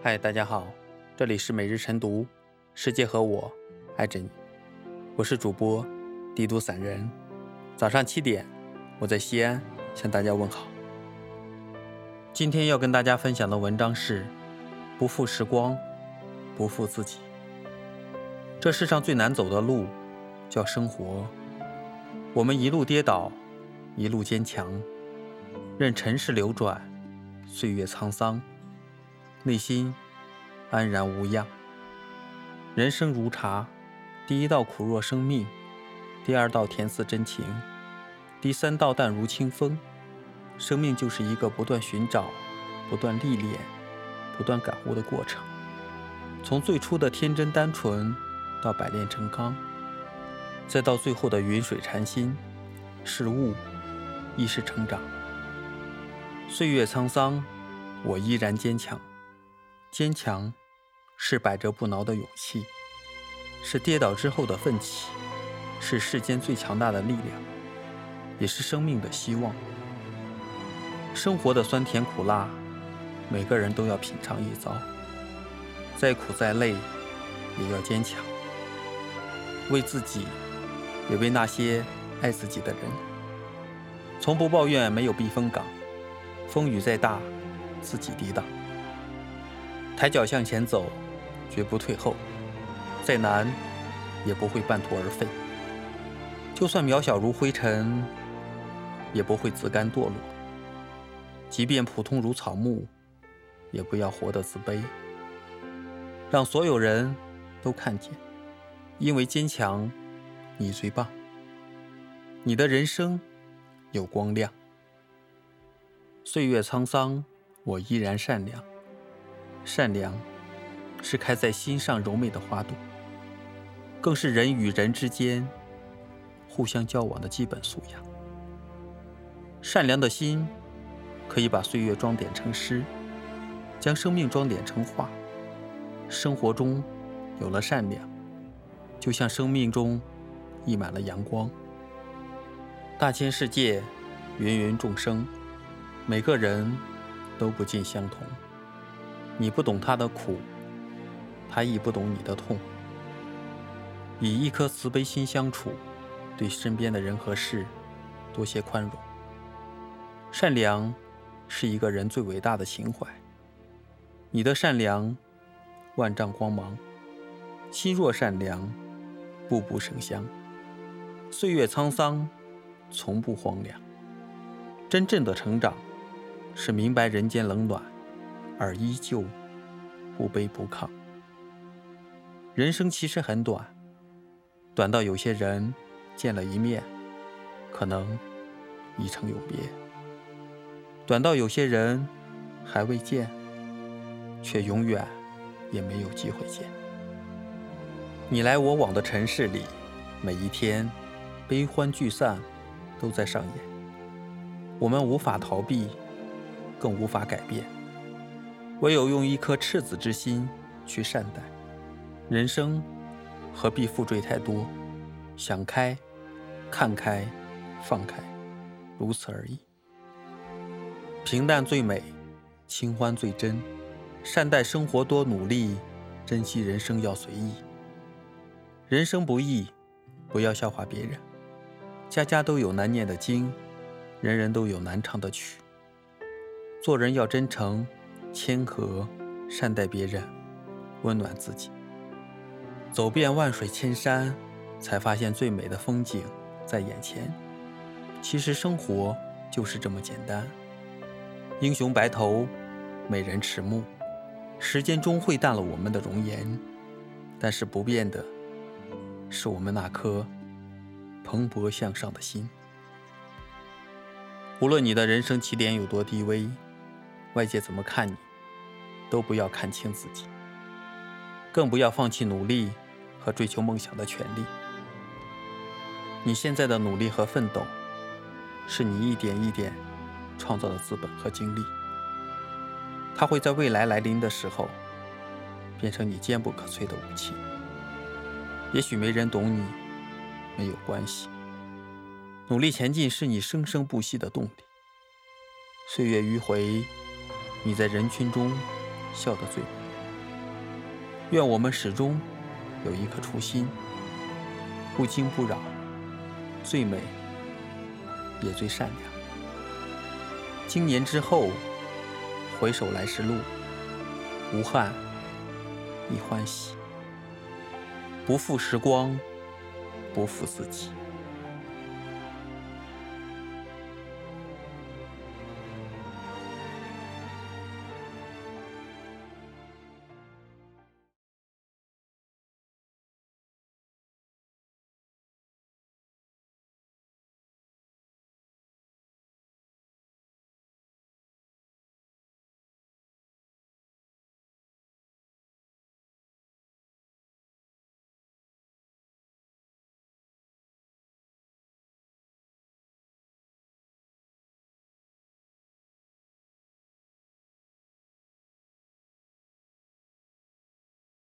嗨，大家好，这里是每日晨读，世界和我爱着你，我是主播帝都散人。早上七点，我在西安向大家问好。今天要跟大家分享的文章是：不负时光，不负自己。这世上最难走的路叫生活，我们一路跌倒，一路坚强，任尘世流转，岁月沧桑。内心安然无恙。人生如茶，第一道苦若生命，第二道甜似真情，第三道淡如清风。生命就是一个不断寻找、不断历练、不断感悟的过程。从最初的天真单纯，到百炼成钢，再到最后的云水禅心，是悟，亦是成长。岁月沧桑，我依然坚强。坚强，是百折不挠的勇气，是跌倒之后的奋起，是世间最强大的力量，也是生命的希望。生活的酸甜苦辣，每个人都要品尝一遭。再苦再累，也要坚强。为自己，也为那些爱自己的人。从不抱怨没有避风港，风雨再大，自己抵挡。抬脚向前走，绝不退后。再难，也不会半途而废。就算渺小如灰尘，也不会自甘堕落。即便普通如草木，也不要活得自卑。让所有人都看见，因为坚强，你最棒。你的人生有光亮。岁月沧桑，我依然善良。善良，是开在心上柔美的花朵，更是人与人之间互相交往的基本素养。善良的心，可以把岁月装点成诗，将生命装点成画。生活中有了善良，就像生命中溢满了阳光。大千世界，芸芸众生，每个人都不尽相同。你不懂他的苦，他亦不懂你的痛。以一颗慈悲心相处，对身边的人和事多些宽容。善良是一个人最伟大的情怀。你的善良，万丈光芒；心若善良，步步生香。岁月沧桑，从不荒凉。真正的成长，是明白人间冷暖。而依旧不卑不亢。人生其实很短，短到有些人见了一面，可能已成永别；短到有些人还未见，却永远也没有机会见。你来我往的城市里，每一天悲欢聚散都在上演。我们无法逃避，更无法改变。唯有用一颗赤子之心去善待人生，何必负坠太多？想开，看开，放开，如此而已。平淡最美，清欢最真。善待生活多努力，珍惜人生要随意。人生不易，不要笑话别人。家家都有难念的经，人人都有难唱的曲。做人要真诚。谦和，善待别人，温暖自己。走遍万水千山，才发现最美的风景在眼前。其实生活就是这么简单。英雄白头，美人迟暮。时间终会淡了我们的容颜，但是不变的，是我们那颗蓬勃向上的心。无论你的人生起点有多低微。外界怎么看你，都不要看清自己，更不要放弃努力和追求梦想的权利。你现在的努力和奋斗，是你一点一点创造的资本和精力，它会在未来来临的时候，变成你坚不可摧的武器。也许没人懂你，没有关系，努力前进是你生生不息的动力。岁月迂回。你在人群中笑得最美。愿我们始终有一颗初心，不惊不扰，最美也最善良。经年之后，回首来时路，无憾亦欢喜。不负时光，不负自己。